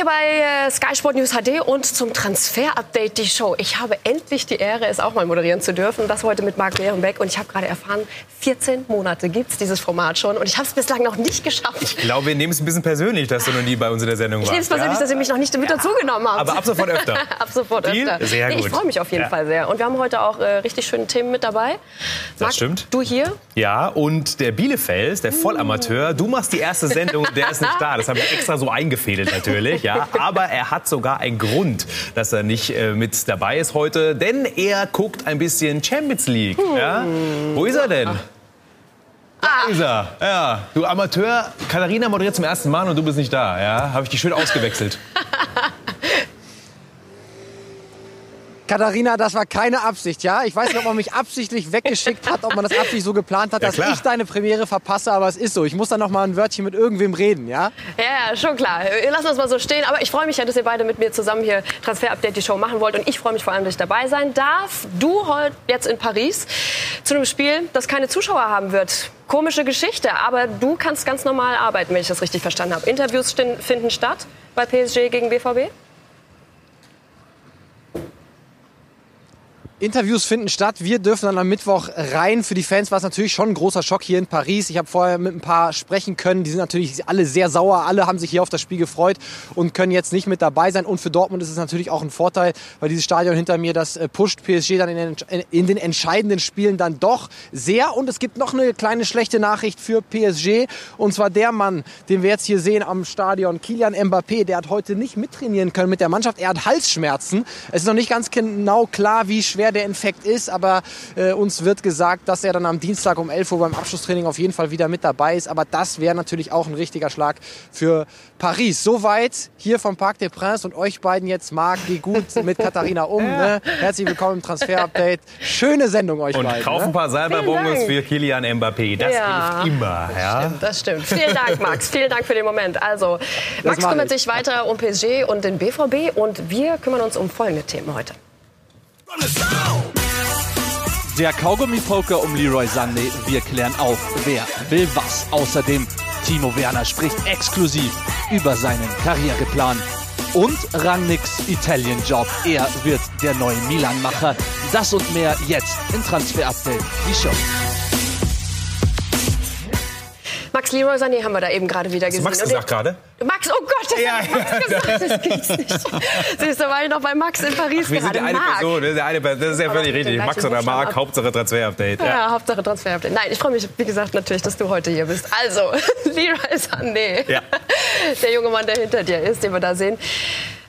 hier bei äh, Sky Sport News HD und zum Transfer-Update die Show. Ich habe endlich die Ehre, es auch mal moderieren zu dürfen. Das heute mit Marc Behrenbeck. Und ich habe gerade erfahren, 14 Monate gibt es dieses Format schon. Und ich habe es bislang noch nicht geschafft. Ich glaube, wir nehmen es ein bisschen persönlich, dass du noch nie bei uns in der Sendung warst. Ich nehme es persönlich, ja? dass ihr mich noch nicht mit ja. dazugenommen habt. Aber ab sofort öfter. ab sofort Deal? öfter. Sehr gut. Nee, ich freue mich auf jeden ja. Fall sehr. Und wir haben heute auch äh, richtig schöne Themen mit dabei. Das Marc, stimmt. Du hier? Ja, und der Bielefels, der Vollamateur, du machst die erste Sendung und der ist nicht da. Das habe ich extra so eingefädelt natürlich. Ja. Aber er hat sogar einen Grund, dass er nicht äh, mit dabei ist heute. Denn er guckt ein bisschen Champions League. Ja. Wo ist er denn? Da ist er. Ja, du Amateur. Katharina moderiert zum ersten Mal und du bist nicht da. Ja, habe ich dich schön ausgewechselt. Katharina, das war keine Absicht, ja? Ich weiß nicht, ob man mich absichtlich weggeschickt hat, ob man das absichtlich so geplant hat, ja, dass klar. ich deine Premiere verpasse, aber es ist so. Ich muss dann noch mal ein Wörtchen mit irgendwem reden, ja? Ja, ja, schon klar. Lass uns mal so stehen. Aber ich freue mich ja, dass ihr beide mit mir zusammen hier Transfer Update die Show machen wollt. Und ich freue mich vor allem, dass ich dabei sein darf. Du heute jetzt in Paris zu einem Spiel, das keine Zuschauer haben wird. Komische Geschichte, aber du kannst ganz normal arbeiten, wenn ich das richtig verstanden habe. Interviews finden statt bei PSG gegen BVB? Interviews finden statt. Wir dürfen dann am Mittwoch rein. Für die Fans war es natürlich schon ein großer Schock hier in Paris. Ich habe vorher mit ein paar sprechen können. Die sind natürlich alle sehr sauer. Alle haben sich hier auf das Spiel gefreut und können jetzt nicht mit dabei sein. Und für Dortmund ist es natürlich auch ein Vorteil, weil dieses Stadion hinter mir, das äh, pusht PSG dann in den, in den entscheidenden Spielen dann doch sehr. Und es gibt noch eine kleine schlechte Nachricht für PSG. Und zwar der Mann, den wir jetzt hier sehen am Stadion, Kilian Mbappé, der hat heute nicht mittrainieren können mit der Mannschaft. Er hat Halsschmerzen. Es ist noch nicht ganz genau klar, wie schwer der Infekt ist, aber äh, uns wird gesagt, dass er dann am Dienstag um 11 Uhr beim Abschlusstraining auf jeden Fall wieder mit dabei ist. Aber das wäre natürlich auch ein richtiger Schlag für Paris. Soweit hier vom Parc des Princes und euch beiden jetzt, Marc, geh gut mit Katharina um. Ne? Herzlich willkommen im Transfer-Update. Schöne Sendung euch und beiden. Und kauf ein ne? paar Salberbonus für Kilian Mbappé. Das ja, hilft immer. Das, ja? stimmt, das stimmt. Vielen Dank, Max. Vielen Dank für den Moment. Also, Max kümmert sich weiter um PSG und den BVB und wir kümmern uns um folgende Themen heute. Der Kaugummi-Poker um Leroy Sané. Wir klären auf, wer will was. Außerdem Timo Werner spricht exklusiv über seinen Karriereplan. Und Rangnicks Italian Job. Er wird der neue Milan-Macher. Das und mehr jetzt in Transfer Update, die Show. Max Leroy Sané haben wir da eben gerade wieder gesehen. Hast du Max gesagt gerade? Max, oh Gott, das ja, Max gesagt, das gibt's nicht. Siehst du, war ich noch bei Max in Paris Ach, wir gerade. sind eine. Person, das ist, eine, das ist ja völlig richtig. Max oder Marc, Hauptsache Transfer-Update. Ja. ja, Hauptsache Transfer-Update. Nein, ich freue mich, wie gesagt, natürlich, dass du heute hier bist. Also, Leroy Sané, ja. der junge Mann, der hinter dir ist, den wir da sehen.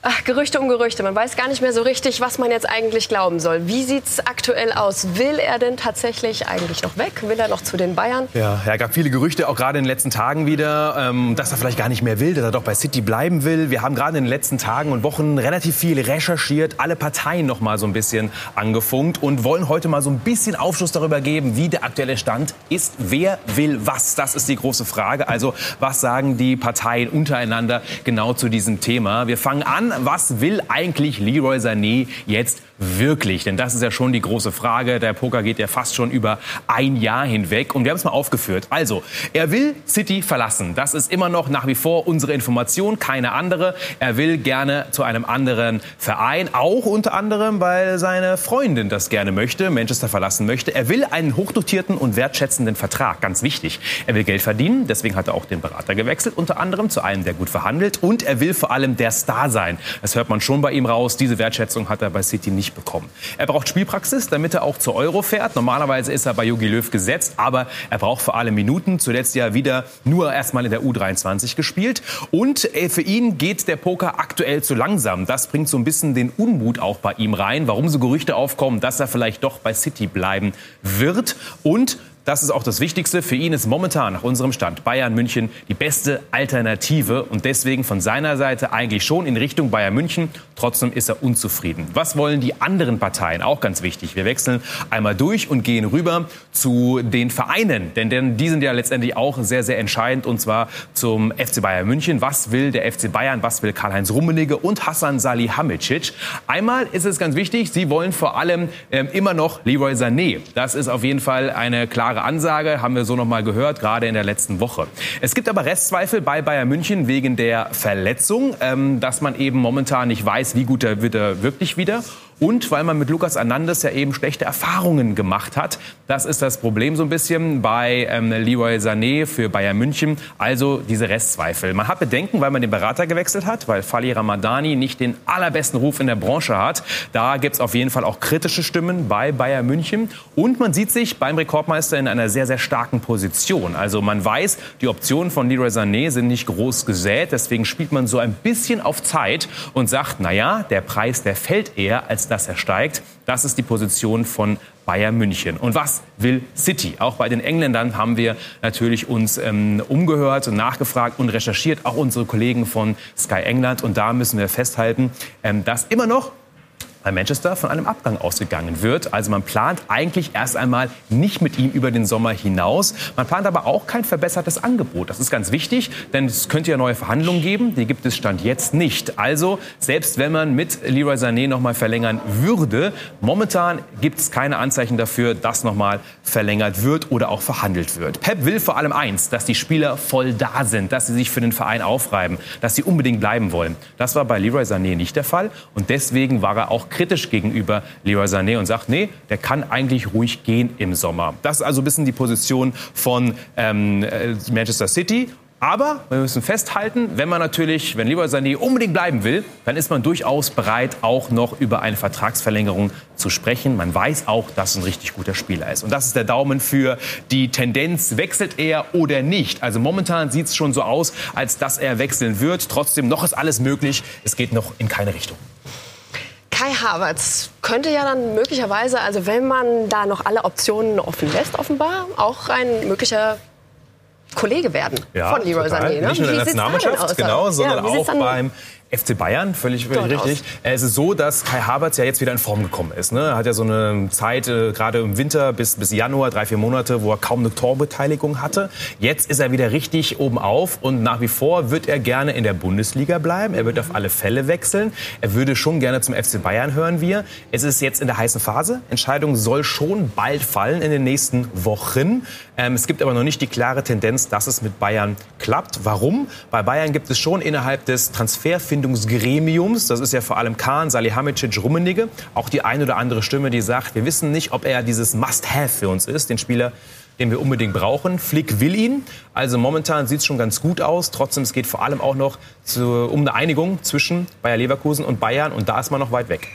Ach, Gerüchte um Gerüchte. Man weiß gar nicht mehr so richtig, was man jetzt eigentlich glauben soll. Wie sieht es aktuell aus? Will er denn tatsächlich eigentlich noch weg? Will er noch zu den Bayern? Ja, ja gab viele Gerüchte, auch gerade in den letzten Tagen wieder, ähm, dass er vielleicht gar nicht mehr will, dass er doch bei City bleiben will. Wir haben gerade in den letzten Tagen und Wochen relativ viel recherchiert, alle Parteien noch mal so ein bisschen angefunkt und wollen heute mal so ein bisschen Aufschluss darüber geben, wie der aktuelle Stand ist. Wer will was? Das ist die große Frage. Also, was sagen die Parteien untereinander genau zu diesem Thema? Wir fangen an was will eigentlich Leroy Sané jetzt wirklich? Denn das ist ja schon die große Frage. Der Poker geht ja fast schon über ein Jahr hinweg. Und wir haben es mal aufgeführt. Also, er will City verlassen. Das ist immer noch nach wie vor unsere Information, keine andere. Er will gerne zu einem anderen Verein, auch unter anderem, weil seine Freundin das gerne möchte, Manchester verlassen möchte. Er will einen hochdotierten und wertschätzenden Vertrag, ganz wichtig. Er will Geld verdienen, deswegen hat er auch den Berater gewechselt, unter anderem zu einem, der gut verhandelt. Und er will vor allem der Star sein. Das hört man schon bei ihm raus. Diese Wertschätzung hat er bei City nicht nicht bekommen. Er braucht Spielpraxis, damit er auch zur Euro fährt. Normalerweise ist er bei Jogi Löw gesetzt, aber er braucht vor allem Minuten. Zuletzt ja wieder nur erstmal in der U23 gespielt. Und äh, für ihn geht der Poker aktuell zu langsam. Das bringt so ein bisschen den Unmut auch bei ihm rein, warum so Gerüchte aufkommen, dass er vielleicht doch bei City bleiben wird. Und das ist auch das Wichtigste. Für ihn ist momentan nach unserem Stand Bayern München die beste Alternative und deswegen von seiner Seite eigentlich schon in Richtung Bayern München. Trotzdem ist er unzufrieden. Was wollen die anderen Parteien? Auch ganz wichtig. Wir wechseln einmal durch und gehen rüber zu den Vereinen, denn, denn die sind ja letztendlich auch sehr, sehr entscheidend und zwar zum FC Bayern München. Was will der FC Bayern? Was will Karl-Heinz Rummenigge und Hassan Salihamidzic? Einmal ist es ganz wichtig, sie wollen vor allem äh, immer noch Leroy Sané. Das ist auf jeden Fall eine klare klare Ansage, haben wir so noch mal gehört, gerade in der letzten Woche. Es gibt aber Restzweifel bei Bayern München wegen der Verletzung, ähm, dass man eben momentan nicht weiß, wie gut er wird er wirklich wieder und weil man mit Lukas Hernandez ja eben schlechte Erfahrungen gemacht hat. Das ist das Problem so ein bisschen bei ähm, Leroy Sané für Bayern München. Also diese Restzweifel. Man hat Bedenken, weil man den Berater gewechselt hat, weil Fali Ramadani nicht den allerbesten Ruf in der Branche hat. Da gibt es auf jeden Fall auch kritische Stimmen bei Bayern München. Und man sieht sich beim Rekordmeister in einer sehr, sehr starken Position. Also man weiß, die Optionen von Leroy Sané sind nicht groß gesät. Deswegen spielt man so ein bisschen auf Zeit und sagt, naja, der Preis, der fällt eher, als dass er steigt. Das ist die Position von Bayern München. Und was will City? Auch bei den Engländern haben wir natürlich uns ähm, umgehört und nachgefragt und recherchiert, auch unsere Kollegen von Sky England. Und da müssen wir festhalten, ähm, dass immer noch bei Manchester von einem Abgang ausgegangen wird. Also man plant eigentlich erst einmal nicht mit ihm über den Sommer hinaus. Man plant aber auch kein verbessertes Angebot. Das ist ganz wichtig, denn es könnte ja neue Verhandlungen geben. Die gibt es Stand jetzt nicht. Also selbst wenn man mit Leroy Sané noch mal verlängern würde, momentan gibt es keine Anzeichen dafür, dass noch mal verlängert wird oder auch verhandelt wird. Pep will vor allem eins, dass die Spieler voll da sind, dass sie sich für den Verein aufreiben, dass sie unbedingt bleiben wollen. Das war bei Leroy Sané nicht der Fall und deswegen war er auch kritisch gegenüber Leroy Sané und sagt, nee, der kann eigentlich ruhig gehen im Sommer. Das ist also ein bisschen die Position von ähm, äh, Manchester City. Aber wir müssen festhalten, wenn man natürlich, wenn Leroy Sané unbedingt bleiben will, dann ist man durchaus bereit, auch noch über eine Vertragsverlängerung zu sprechen. Man weiß auch, dass es ein richtig guter Spieler ist. Und das ist der Daumen für die Tendenz, wechselt er oder nicht. Also momentan sieht es schon so aus, als dass er wechseln wird. Trotzdem, noch ist alles möglich. Es geht noch in keine Richtung. Kai Havertz könnte ja dann möglicherweise, also wenn man da noch alle Optionen offen lässt, offenbar auch ein möglicher Kollege werden Ja, von Leroy total. Sané. Ne? Nicht nur in der Nationalmannschaft, genau, sondern Ja, auch beim FC Bayern, völlig, völlig Dort richtig. Äh, Es ist so, dass Kai Havertz ja jetzt wieder in Form gekommen ist. Ne? Er hat ja so eine Zeit, äh, gerade im Winter bis, bis Januar, drei, vier Monate, wo er kaum eine Torbeteiligung hatte. Jetzt ist er wieder richtig oben auf und nach wie vor wird er gerne in der Bundesliga bleiben. Er wird auf alle Fälle wechseln. Er würde schon gerne zum FC Bayern, hören wir. Es ist jetzt in der heißen Phase. Entscheidung soll schon bald fallen in den nächsten Wochen. Ähm, es gibt aber noch nicht die klare Tendenz, dass es mit Bayern klappt. Warum? Bei Bayern gibt es schon innerhalb des Transferfindungsgremiums, das ist ja vor allem Kahn, Salihamidzic, Rummenigge, auch die eine oder andere Stimme, die sagt, wir wissen nicht, ob er dieses Must-Have für uns ist, den Spieler, den wir unbedingt brauchen. Flick will ihn. Also momentan sieht es schon ganz gut aus. Trotzdem, es geht vor allem auch noch zu, um eine Einigung zwischen Bayer Leverkusen und Bayern. Und da ist man noch weit weg.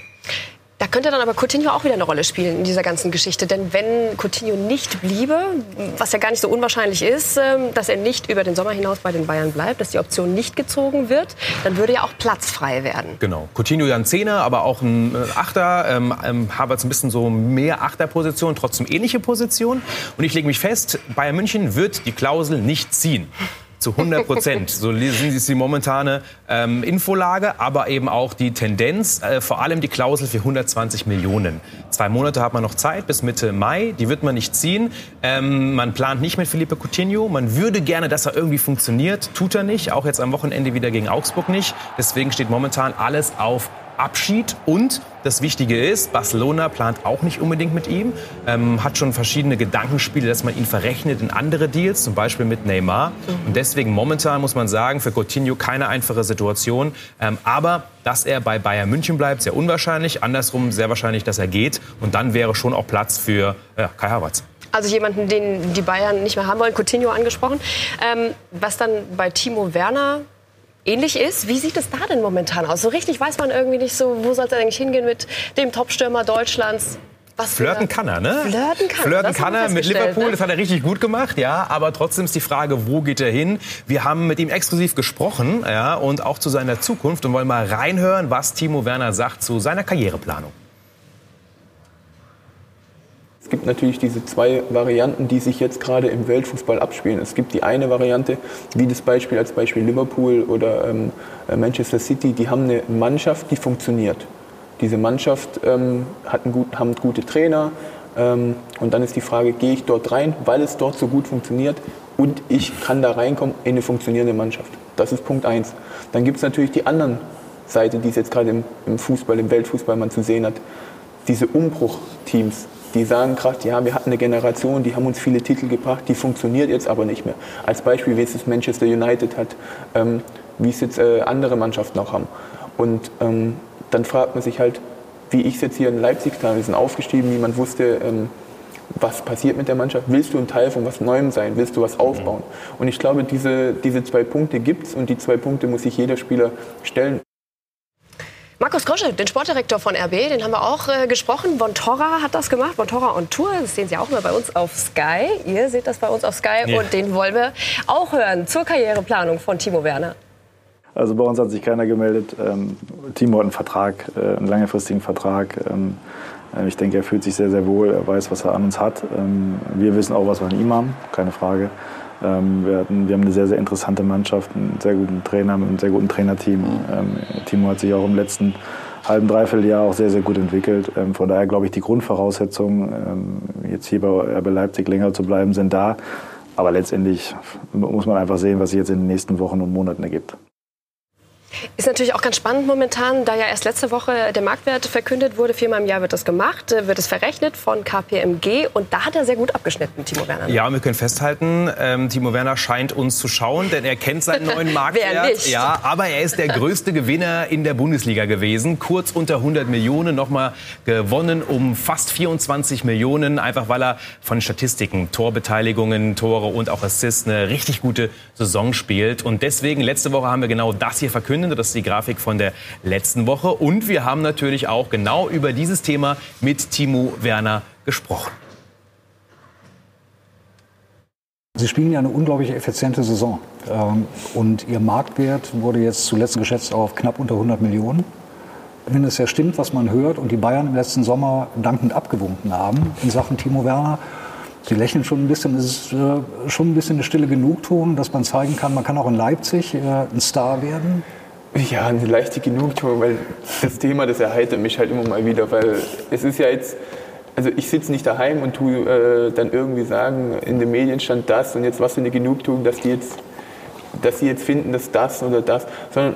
Da könnte dann aber Coutinho auch wieder eine Rolle spielen in dieser ganzen Geschichte. Denn wenn Coutinho nicht bliebe, was ja gar nicht so unwahrscheinlich ist, ähm, dass er nicht über den Sommer hinaus bei den Bayern bleibt, dass die Option nicht gezogen wird, dann würde ja auch Platz frei werden. Genau. Coutinho ja ein Zehner, aber auch ein äh, Achter. Ähm, ähm, Havertz ein bisschen so mehr Achterposition, trotzdem ähnliche Position. Und ich lege mich fest, Bayern München wird die Klausel nicht ziehen. Zu 100 Prozent. So ist die momentane ähm, Infolage, aber eben auch die Tendenz, äh, vor allem die Klausel für 120 Millionen. Zwei Monate hat man noch Zeit bis Mitte Mai, die wird man nicht ziehen. Ähm, man plant nicht mit Felipe Coutinho. Man würde gerne, dass er irgendwie funktioniert, tut er nicht. Auch jetzt am Wochenende wieder gegen Augsburg nicht. Deswegen steht momentan alles auf Abschied. Und das Wichtige ist, Barcelona plant auch nicht unbedingt mit ihm, ähm, hat schon verschiedene Gedankenspiele, dass man ihn verrechnet in andere Deals, zum Beispiel mit Neymar. Und deswegen momentan muss man sagen, für Coutinho keine einfache Situation. Ähm, aber dass er bei Bayern München bleibt, sehr unwahrscheinlich. Andersrum sehr wahrscheinlich, dass er geht. Und dann wäre schon auch Platz für ja, Kai Havertz. Also jemanden, den die Bayern nicht mehr haben wollen, Coutinho angesprochen. Ähm, was dann bei Timo Werner ähnlich ist. Wie sieht es da denn momentan aus? So richtig weiß man irgendwie nicht so, wo soll es eigentlich hingehen mit dem Topstürmer Deutschlands. Was Flirten kann er, ne? Flirten kann er, Flirten kann er mit Liverpool, ne? das hat er richtig gut gemacht, ja. Aber trotzdem ist die Frage, wo geht er hin? Wir haben mit ihm exklusiv gesprochen, ja, und auch zu seiner Zukunft und wollen mal reinhören, was Timo Werner sagt zu seiner Karriereplanung. Es gibt natürlich diese zwei Varianten, die sich jetzt gerade im Weltfußball abspielen. Es gibt die eine Variante, wie das Beispiel als Beispiel Liverpool oder ähm, äh, Manchester City, die haben eine Mannschaft, die funktioniert. Diese Mannschaft ähm, hat einen gut, haben gute Trainer ähm, und dann ist die Frage, gehe ich dort rein, weil es dort so gut funktioniert und ich kann da reinkommen in eine funktionierende Mannschaft. Das ist Punkt eins. Dann gibt es natürlich die anderen Seite, die es jetzt gerade im, im Fußball, im Weltfußball man zu sehen hat. Diese Umbruchteams, die sagen gerade, ja, wir hatten eine Generation, die haben uns viele Titel gebracht, die funktioniert jetzt aber nicht mehr. Als Beispiel, wie es das Manchester United hat, ähm, wie es jetzt äh, andere Mannschaften auch haben. Und ähm, dann fragt man sich halt, wie ich es jetzt hier in Leipzig da, wir sind aufgestiegen, niemand wusste, ähm, was passiert mit der Mannschaft. Willst du ein Teil von was Neuem sein? Willst du was aufbauen? Und ich glaube, diese, diese zwei Punkte gibt es und die zwei Punkte muss sich jeder Spieler stellen. Markus Grosche, den Sportdirektor von RB, den haben wir auch äh, gesprochen. Bontorra hat das gemacht, Bontorra on Tour. Das sehen Sie auch immer bei uns auf Sky. Ihr seht das bei uns auf Sky ja. und den wollen wir auch hören zur Karriereplanung von Timo Werner. Also bei uns hat sich keiner gemeldet. Ähm, Timo hat einen Vertrag, äh, einen langfristigen Vertrag. Ähm, äh, ich denke, er fühlt sich sehr, sehr wohl. Er weiß, was er an uns hat. Ähm, wir wissen auch, was wir an ihm haben, keine Frage. Ähm, wir, hatten, wir haben eine sehr, sehr interessante Mannschaft, einen sehr guten Trainer, mit einem sehr guten Trainerteam. Ähm, Timo hat sich auch im letzten halben, dreiviertel Jahr auch sehr, sehr gut entwickelt. Ähm, von daher glaube ich, die Grundvoraussetzungen, jetzt hier bei RB Leipzig länger zu bleiben, sind da. Aber letztendlich muss man einfach sehen, was sich jetzt in den nächsten Wochen und Monaten ergibt. Ist natürlich auch ganz spannend momentan, da ja erst letzte Woche der Marktwert verkündet wurde. Viermal im Jahr wird das gemacht, äh, wird es verrechnet von KPMG. Und da hat er sehr gut abgeschnitten, Timo Werner. Ja, wir können festhalten, ähm, Timo Werner scheint uns zu schauen, denn er kennt seinen neuen Marktwert. Ja, aber er ist der größte Gewinner in der Bundesliga gewesen. Kurz unter 100 Millionen, nochmal gewonnen um fast 24 Millionen. Einfach weil er von Statistiken, Torbeteiligungen, Tore und auch Assists eine richtig gute Saison spielt. Und deswegen, letzte Woche haben wir genau das hier verkündet verkündet. Das ist die Grafik von der letzten Woche. Und wir haben natürlich auch genau über dieses Thema mit Timo Werner gesprochen. Sie spielen ja eine unglaublich effiziente Saison. Ähm, und Ihr Marktwert wurde jetzt zuletzt geschätzt auf knapp unter 100 Millionen. Wenn es ja stimmt, was man hört und die Bayern im letzten Sommer dankend abgewunken haben in Sachen Timo Werner, Sie lächeln schon ein bisschen, es ist äh, schon ein bisschen eine stille Genugtuung, dass man zeigen kann, man kann auch in Leipzig äh, ein Star werden. Ja, eine leichte Genugtuung, weil das Thema, das erheitert mich halt immer mal wieder, weil es ist ja jetzt, also ich sitze nicht daheim und tu äh, dann irgendwie sagen, in den Medien stand das und jetzt was für eine Genugtuung, dass die jetzt, dass sie jetzt finden, dass das oder das, sondern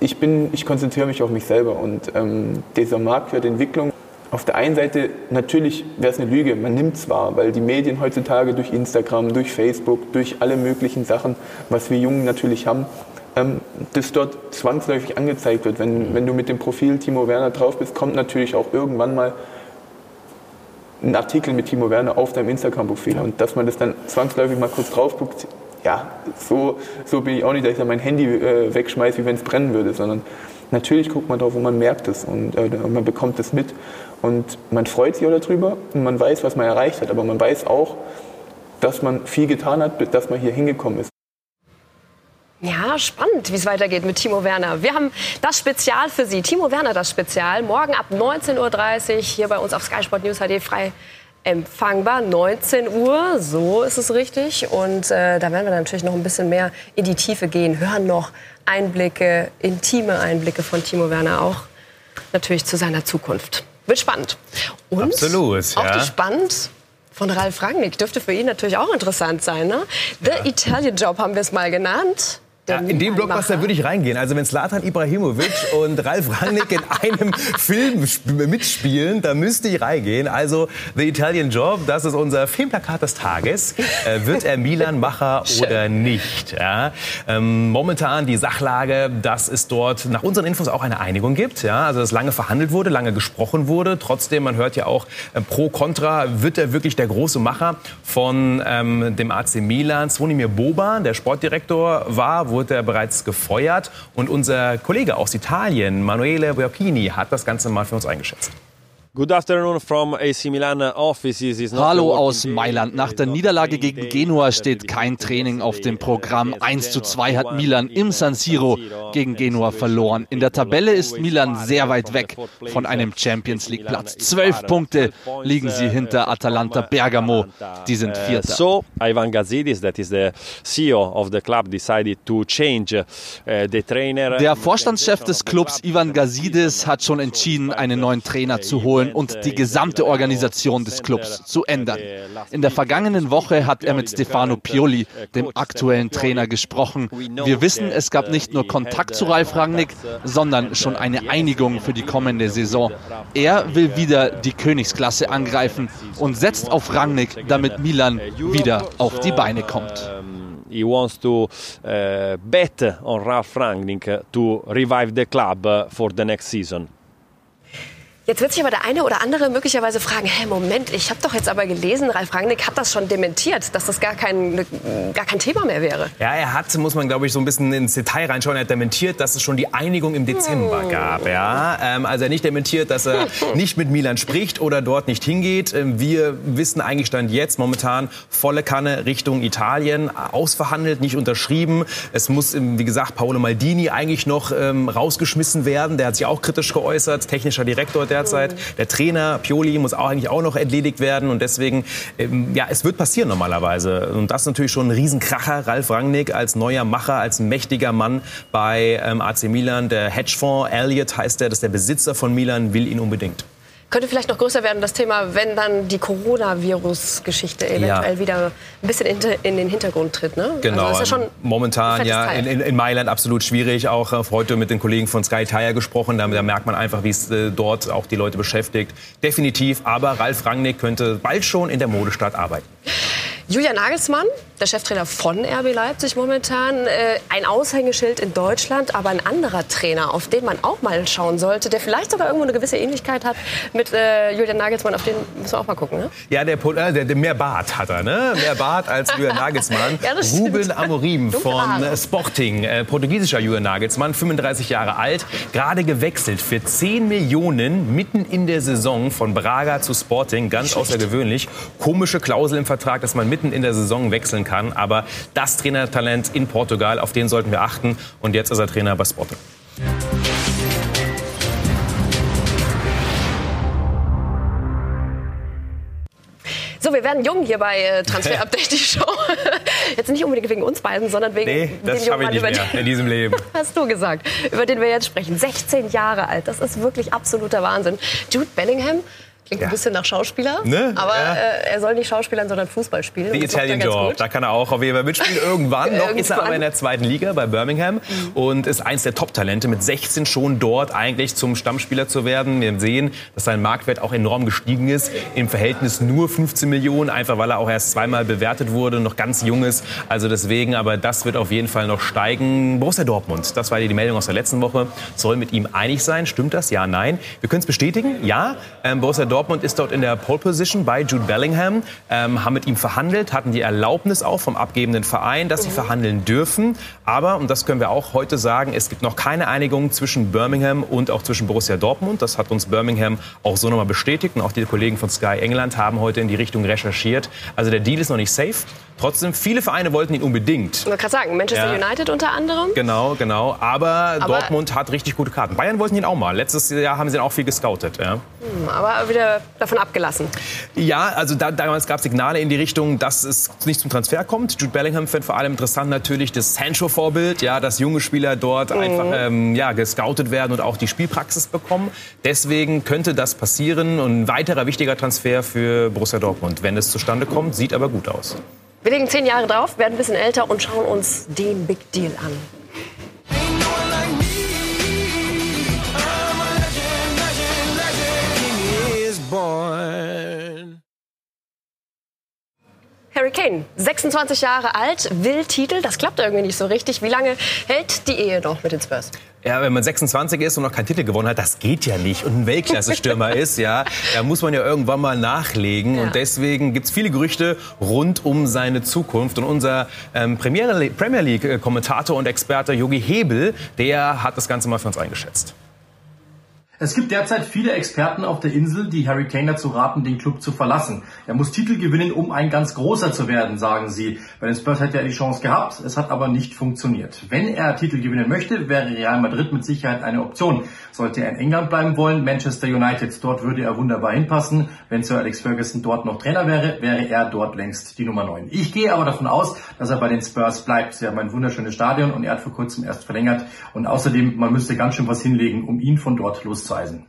ich bin, ich konzentriere mich auf mich selber und ähm, dieser Marktwertentwicklung, auf der einen Seite, natürlich wäre es eine Lüge, man nimmt es wahr, weil die Medien heutzutage durch Instagram, durch Facebook, durch alle möglichen Sachen, was wir Jungen natürlich haben, das dort zwangsläufig angezeigt wird. Wenn, wenn du mit dem Profil Timo Werner drauf bist, kommt natürlich auch irgendwann mal ein Artikel mit Timo Werner auf deinem Instagram-Profil. Und dass man das dann zwangsläufig mal kurz drauf guckt, ja, so, so bin ich auch nicht, dass ich dann mein Handy äh, wegschmeiße, wie wenn es brennen würde, sondern natürlich guckt man drauf und man merkt es und äh, man bekommt es mit. Und man freut sich auch darüber und man weiß, was man erreicht hat, aber man weiß auch, dass man viel getan hat, dass man hier hingekommen ist. Ja, spannend, wie es weitergeht mit Timo Werner. Wir haben das Spezial für Sie. Timo Werner, das Spezial. Morgen ab 19.30 Uhr hier bei uns auf Sky Sport News HD frei empfangbar. 19 Uhr, so ist es richtig. Und äh, da werden wir natürlich noch ein bisschen mehr in die Tiefe gehen. Hören noch Einblicke, intime Einblicke von Timo Werner auch natürlich zu seiner Zukunft. Wird spannend. Und Absolut. Auch ja. spannend von Ralf Rangnick dürfte für ihn natürlich auch interessant sein. Ne? The ja. Italian Job haben wir es mal genannt. Ja, in den Blockbuster würde ich reingehen. Also wenn Slatan Ibrahimovic und Ralf Rangnick in einem Film mitspielen, da müsste ich reingehen. Also The Italian Job, das ist unser Filmplakat des Tages. Äh, wird er Milan-Macher oder nicht? Ja, ähm, momentan die Sachlage, dass es dort nach unseren Infos auch eine Einigung gibt. Ja, also dass lange verhandelt wurde, lange gesprochen wurde. Trotzdem, man hört ja auch äh, pro Contra, wird er wirklich der große Macher von ähm, dem AC Milan. Svonimir Boban, der Sportdirektor, war wurde er bereits gefeuert. Und unser Kollege aus Italien, Manuele Biocchini, hat das Ganze mal für uns eingeschätzt. Hallo aus Mailand. Nach der Niederlage gegen Genua steht kein Training auf dem Programm. 1 zu 2 hat Milan im San Siro gegen Genua verloren. In der Tabelle ist Milan sehr weit weg von einem Champions League Platz. Zwölf Punkte liegen sie hinter Atalanta Bergamo. Die sind Vierter. So, Ivan Gazidis, that is the CEO of the club, decided to change uh, the trainer. Der Vorstandschef des Clubs, Ivan Gazidis, hat schon entschieden, einen neuen Trainer zu holen holen und die gesamte Organisation des Clubs zu ändern. In der vergangenen Woche hat er mit Stefano Pioli, dem aktuellen Trainer, gesprochen. Wir wissen, es gab nicht nur Kontakt zu Ralf Rangnick, sondern schon eine Einigung für die kommende Saison. Er will wieder die Königsklasse angreifen und setzt auf Rangnick, damit Milan wieder auf die Beine kommt. He wants to uh, bet on Ralf Rangnick to revive the club for the next season. Jetzt wird sich aber der eine oder andere möglicherweise fragen, hä, Moment, ich habe doch jetzt aber gelesen, Ralf Rangnick hat das schon dementiert, dass das gar kein, gar kein Thema mehr wäre. Ja, er hat, muss man glaube ich so ein bisschen ins Detail reinschauen, er hat dementiert, dass es schon die Einigung im Dezember hm. gab. Ja? Ähm, also er nicht dementiert, dass er nicht mit Milan spricht oder dort nicht hingeht. Ähm, wir wissen eigentlich Stand jetzt momentan volle Kanne Richtung Italien, ausverhandelt, nicht unterschrieben. Es muss, ähm, wie gesagt, Paolo Maldini eigentlich noch ähm, rausgeschmissen werden. Der hat sich auch kritisch geäußert, technischer Direktor derzeit. Der Trainer Pioli muss auch eigentlich auch noch entledigt werden und deswegen, ähm, ja, es wird passieren normalerweise. Und das ist natürlich schon ein Riesenkracher. Ralf Rangnick als neuer Macher, als mächtiger Mann bei ähm, AC Milan. Der Hedgefonds, Elliott heißt er, das ist der Besitzer von Milan, will ihn unbedingt könnte vielleicht noch größer werden, das Thema, wenn dann die Coronavirus-Geschichte eventuell ja. wieder ein bisschen in, den Hintergrund tritt. Ne? Genau, also ja momentan ja in, in, Mailand absolut schwierig. Auch äh, heute mit den Kollegen von Sky Tire gesprochen. Da, da merkt man einfach, wie es äh, dort auch die Leute beschäftigt. Definitiv, aber Ralf Rangnick könnte bald schon in der Modestadt arbeiten. Julian Nagelsmann, der Cheftrainer von RB Leipzig momentan, äh, ein Aushängeschild in Deutschland, aber ein anderer Trainer, auf den man auch mal schauen sollte, der vielleicht sogar irgendwo eine gewisse Ähnlichkeit hat mit äh, Julian Nagelsmann, auf den müssen wir auch mal gucken. Ne? Ja, der, äh, der, der, mehr Bart hat er, ne? Mehr Bart als Julian Nagelsmann. ja, Ruben Amorim von Sporting, äh, portugiesischer Julian Nagelsmann, 35 Jahre alt, gerade gewechselt für 10 Millionen mitten in der Saison von Braga zu Sporting, ganz außergewöhnlich. Komische Klausel im Vertrag, dass man mitten in der Saison wechseln kann. Aber das Trainertalent in Portugal, auf den sollten wir achten. Und jetzt ist er Trainer bei Sporting. So, wir werden jung hier bei äh, Transfer Update, die Show. Jetzt nicht unbedingt wegen uns beiden, sondern wegen nee, das dem jungen Mann, über den, in diesem Leben. Hast du gesagt, über den wir jetzt sprechen. 16 Jahre alt, das ist wirklich absoluter Wahnsinn. Jude Bellingham Klingt ja. ein bisschen nach Schauspieler, ne? aber ja. äh, er soll nicht Schauspielern, sondern Fußball spielen. Die Italian Job, da kann er auch auf jeden Fall mitspielen. Irgendwann, noch ist er aber in der zweiten Liga bei Birmingham mhm. und ist eins der Top-Talente. Mit 16 schon dort eigentlich zum Stammspieler zu werden. Wir sehen, dass sein Marktwert auch enorm gestiegen ist. Im Verhältnis nur 15 Millionen, einfach weil er auch erst zweimal bewertet wurde, noch ganz jung ist. Also deswegen, aber das wird auf jeden Fall noch steigen. Borussia Dortmund, das war die Meldung aus der letzten Woche, soll mit ihm einig sein. Stimmt das? Ja, nein. Wir können es bestätigen. Ja, ähm, Borussia Dortmund ist dort in der Pole Position bei Jude Bellingham, ähm, haben mit ihm verhandelt, hatten die Erlaubnis auch vom abgebenden Verein, dass sie mhm. verhandeln dürfen. Aber, und das können wir auch heute sagen, es gibt noch keine Einigung zwischen Birmingham und auch zwischen Borussia Dortmund. Das hat uns Birmingham auch so nochmal bestätigt. Und auch die Kollegen von Sky England haben heute in die Richtung recherchiert. Also der Deal ist noch nicht safe. Trotzdem, viele Vereine wollten ihn unbedingt. Ich wollte gerade sagen, Manchester ja. United unter anderem. Genau, genau. Aber, aber, Dortmund hat richtig gute Karten. Bayern wollten ihn auch mal. Letztes Jahr haben sie ihn auch viel gescoutet. Ja. Hm, aber wieder davon abgelassen. Ja, also da, damals gab es Signale in die Richtung, dass es nicht zum Transfer kommt. Jude Bellingham fand vor allem interessant natürlich das Sancho-Vorbild, ja, dass junge Spieler dort mhm. einfach ähm, ja, gescoutet werden und auch die Spielpraxis bekommen. Deswegen könnte das passieren. Und ein weiterer wichtiger Transfer für Borussia Dortmund, wenn es zustande kommt. Sieht aber gut aus. Wir legen zehn Jahre drauf, werden ein bisschen älter und schauen uns den Big Deal an. Harry Kane, 26 Jahre alt, will Titel. Das klappt irgendwie nicht so richtig. Wie lange hält die Ehe noch mit den Spurs? Ja, wenn man 26 ist und noch keinen Titel gewonnen hat, das geht ja nicht. Und ein Weltklasse-Stürmer ist, ja, da muss man ja irgendwann mal nachlegen. Ja. Und deswegen gibt's viele Gerüchte rund um seine Zukunft. Und unser ähm, Premier League-Kommentator und Experte Yogi Hebel, der hat das Ganze mal für uns eingeschätzt. Es gibt derzeit viele Experten auf der Insel, die Harry Kane dazu raten, den Club zu verlassen. Er muss Titel gewinnen, um ein ganz großer zu werden, sagen sie. Bei den Spurs hätte er die Chance gehabt, es hat aber nicht funktioniert. Wenn er Titel gewinnen möchte, wäre Real Madrid mit Sicherheit eine Option. Sollte er in England bleiben wollen, Manchester United, dort würde er wunderbar hinpassen. Wenn Sir Alex Ferguson dort noch Trainer wäre, wäre er dort längst die Nummer 9. Ich gehe aber davon aus, dass er bei den Spurs bleibt. Sie haben ein wunderschönes Stadion und er hat vor kurzem erst verlängert. Und außerdem, man müsste ganz schön was hinlegen, um ihn von dort loszueisen.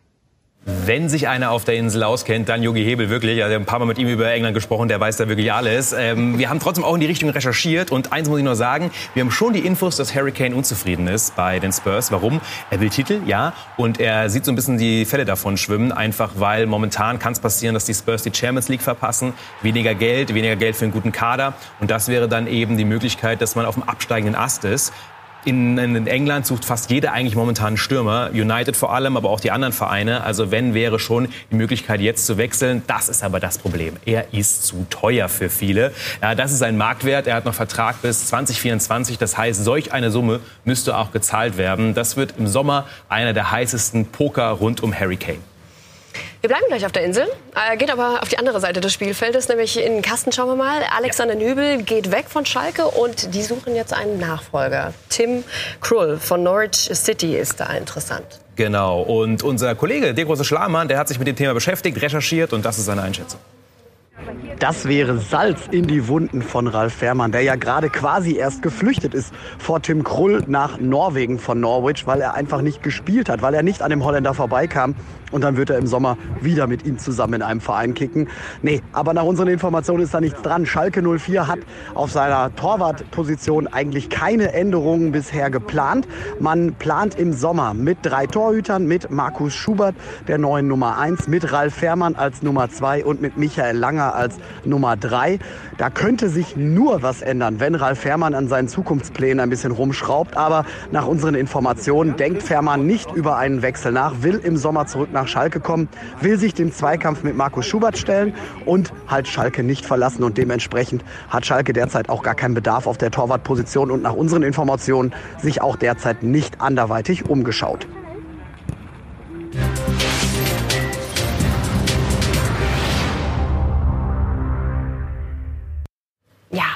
Wenn sich einer auf der Insel auskennt, dann Jogi Hebel wirklich. Also, ein paar Mal mit ihm über England gesprochen, der weiß da wirklich alles. Ähm, wir haben trotzdem auch in die Richtung recherchiert und eins muss ich noch sagen, wir haben schon die Infos, dass Harry Kane unzufrieden ist bei den Spurs. Warum? Er will Titel, ja, und er sieht so ein bisschen die Fälle davon schwimmen, einfach weil momentan kann es passieren, dass die Spurs die Champions League verpassen, weniger Geld, weniger Geld für einen guten Kader und das wäre dann eben die Möglichkeit, dass man auf dem absteigenden Ast ist in, in, England sucht fast jeder eigentlich momentan einen Stürmer. United vor allem, aber auch die anderen Vereine. Also wenn wäre schon die Möglichkeit jetzt zu wechseln. Das ist aber das Problem. Er ist zu teuer für viele. Ja, das ist ein Marktwert. Er hat noch Vertrag bis 2024. Das heißt, solch eine Summe müsste auch gezahlt werden. Das wird im Sommer einer der heißesten Poker rund um Harry Kane. Wir bleiben gleich auf der Insel, äh, geht aber auf die andere Seite des Spielfeldes, nämlich in Kasten schauen wir mal. Alexander Nübel geht weg von Schalke und die suchen jetzt einen Nachfolger. Tim Krull von Norwich City ist da interessant. Genau, und unser Kollege, der große Schlamann, der hat sich mit dem Thema beschäftigt, recherchiert und das ist seine Einschätzung. Das wäre Salz in die Wunden von Ralf Fährmann, der ja gerade quasi erst geflüchtet ist vor Tim Krull nach Norwegen von Norwich, weil er einfach nicht gespielt hat, weil er nicht an dem Holländer vorbeikam und dann wird er im Sommer wieder mit ihm zusammen in einem Verein kicken. Nee, aber nach unseren Informationen ist da nichts dran. Schalke 04 hat auf seiner Torwartposition eigentlich keine Änderungen bisher geplant. Man plant im Sommer mit drei Torhütern, mit Markus Schubert, der neuen Nummer 1, mit Ralf Fährmann als Nummer 2 und mit Michael Langer als Nummer 3. Da könnte sich nur was ändern, wenn Ralf Fährmann an seinen Zukunftsplänen ein bisschen rumschraubt. Aber nach unseren Informationen denkt Fährmann nicht über einen Wechsel nach, will im Sommer zurück nach nach Schalke kommen, will sich dem Zweikampf mit Markus Schubert stellen und halt Schalke nicht verlassen. Und dementsprechend hat Schalke derzeit auch gar keinen Bedarf auf der Torwartposition und nach unseren Informationen sich auch derzeit nicht anderweitig umgeschaut.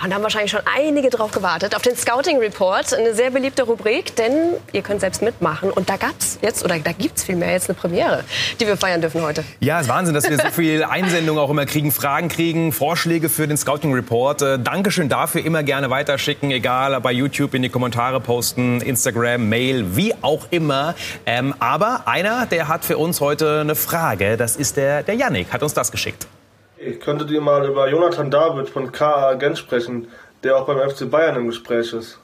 Und da haben wahrscheinlich schon einige drauf gewartet. Auf den Scouting Report, eine sehr beliebte Rubrik, denn ihr könnt selbst mitmachen. Und da gab es jetzt, oder da gibt es vielmehr jetzt eine Premiere, die wir feiern dürfen heute. Ja, es ist Wahnsinn, dass wir so viel Einsendungen auch immer kriegen, Fragen kriegen, Vorschläge für den Scouting Report. Äh, Dankeschön dafür, immer gerne weiterschicken, egal bei YouTube in die Kommentare posten, Instagram, Mail, wie auch immer. Ähm, aber einer, der hat für uns heute eine Frage, das ist der, der Yannick, hat uns das geschickt. Ich könnte dir mal über Jonathan David von KA Gent sprechen, der auch beim FC Bayern im Gespräch ist.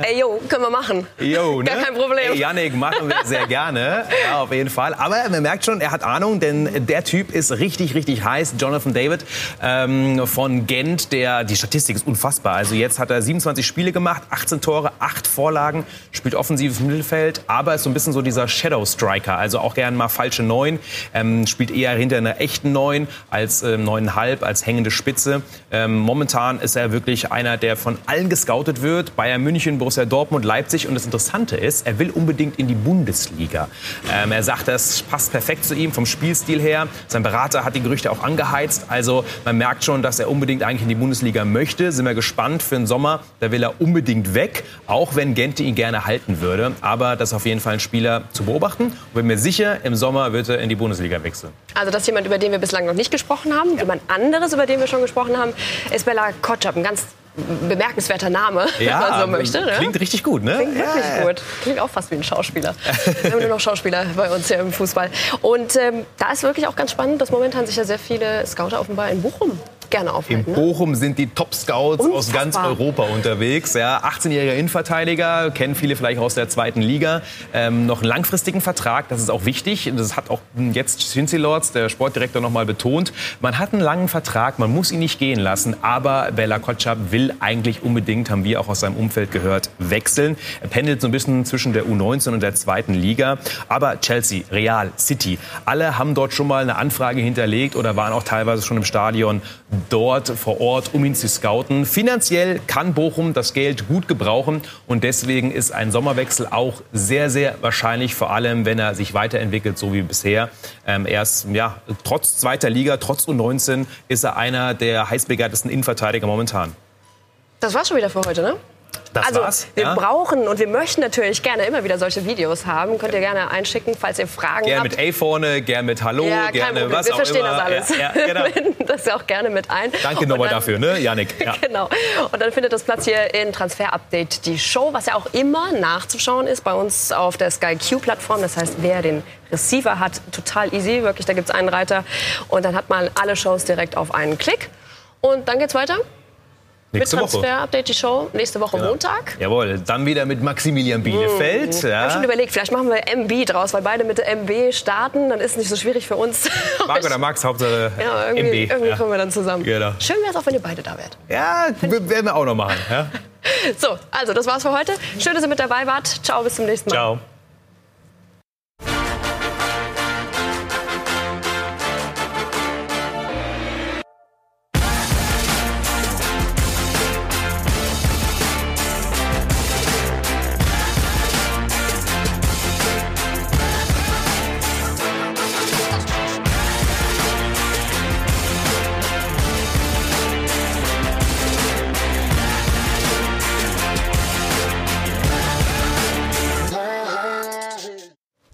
Ey, jo, können wir machen. Jo, ne? Gar kein Problem. Ey, Yannick, machen wir sehr gerne. Ja, auf jeden Fall. Aber man merkt schon, er hat Ahnung, denn der Typ ist richtig, richtig heiß. Jonathan David ähm, von Gent, der, die Statistik ist unfassbar. Also jetzt hat er 27 Spiele gemacht, 18 Tore, 8 Vorlagen, spielt offensives Mittelfeld, aber ist so ein bisschen so dieser Shadow Striker. Also auch gern mal falsche Neun, ähm, spielt eher hinter einer echten Neun als ähm, neuneinhalb, als hängende Spitze. Ähm, momentan ist er wirklich einer, der von allen gescoutet wird. Bayern München, Borussia Dortmund, Leipzig. Und das Interessante ist, er will unbedingt in die Bundesliga. Ähm, er sagt, das passt perfekt zu ihm vom Spielstil her. Sein Berater hat die Gerüchte auch angeheizt. Also man merkt schon, dass er unbedingt eigentlich in die Bundesliga möchte. Sind wir gespannt für den Sommer. Da will er unbedingt weg, auch wenn Gente ihn gerne halten würde. Aber das ist auf jeden Fall ein Spieler zu beobachten. Und bin mir sicher, im Sommer wird er in die Bundesliga wechseln. Also das ist jemand, über den wir bislang noch nicht gesprochen haben. Ja. Jemand anderes, über den wir schon gesprochen haben, ist Bella Kotschap. Ein ganz bemerkenswerter Name, ja, wenn man so möchte. Ne? Klingt richtig gut, ne? Klingt wirklich ja. gut. Klingt auch fast wie ein Schauspieler. Wir haben nur noch Schauspieler bei uns hier im Fußball. Und ähm, da ist wirklich auch ganz spannend, dass momentan sich ja sehr viele Scouter offenbar in Bochum gerne aufhalten. In ne? Bochum sind die Top-Scouts aus ganz Europa unterwegs. Ja, 18-jähriger Innenverteidiger, kennen viele vielleicht aus der zweiten Liga. Ähm, noch einen langfristigen Vertrag, das ist auch wichtig. Das hat auch jetzt Cincy Lords, der Sportdirektor, noch mal betont. Man hat einen langen Vertrag, man muss ihn nicht gehen lassen. Aber Bella Kotschap will eigentlich unbedingt, haben wir auch aus seinem Umfeld gehört, wechseln. Er pendelt so ein bisschen zwischen der U19 und der zweiten Liga. Aber Chelsea, Real, City, alle haben dort schon mal eine Anfrage hinterlegt oder waren auch teilweise schon im Stadion dort vor Ort, um ihn zu scouten. Finanziell kann Bochum das Geld gut gebrauchen und deswegen ist ein Sommerwechsel auch sehr, sehr wahrscheinlich, vor allem wenn er sich weiterentwickelt, so wie bisher. Ähm, er ist, ja, trotz zweiter Liga, trotz U19, ist er einer der heißbegehrtesten Innenverteidiger momentan. Das war's schon wieder für heute, ne? Das also war's, wir ja? brauchen und wir möchten natürlich gerne immer wieder solche Videos haben. Könnt ihr gerne einschicken, falls ihr Fragen Gern habt. mit A vorne, gern mit Hallo, ja, gerne Problem. was wir auch verstehen immer. das alles. Ja, ja, genau. Das auch gerne mit ein. Danke nochmal dafür, ne, Janik? Ja. Genau. Und dann findet das Platz hier in Transfer Update die Show, was ja auch immer nachzuschauen ist bei uns auf der Sky Q-Plattform. Das heißt, wer den Receiver hat, total easy, wirklich, da gibt es einen Reiter. Und dann hat man alle Shows direkt auf einen Klick. Und dann geht's weiter Nächste mit Woche. Transfer Update die Show nächste Woche Montag. Jawohl, dann wieder mit Maximilian Bielefeld. Ich habe schon Ja. überlegt, vielleicht machen wir MB draus, weil beide mit MB starten. Dann ist es nicht so schwierig für uns. Marc oder Max, Hauptsache Ja, irgendwie, MB. irgendwie ja. kommen wir dann zusammen. Genau. Schön wäre es auch, wenn ihr beide da wärt. ja, werden wir auch noch machen. Ja? So, also das war's für heute. Schön, dass ihr mit dabei wart. Ciao, bis zum nächsten Mal. Ciao.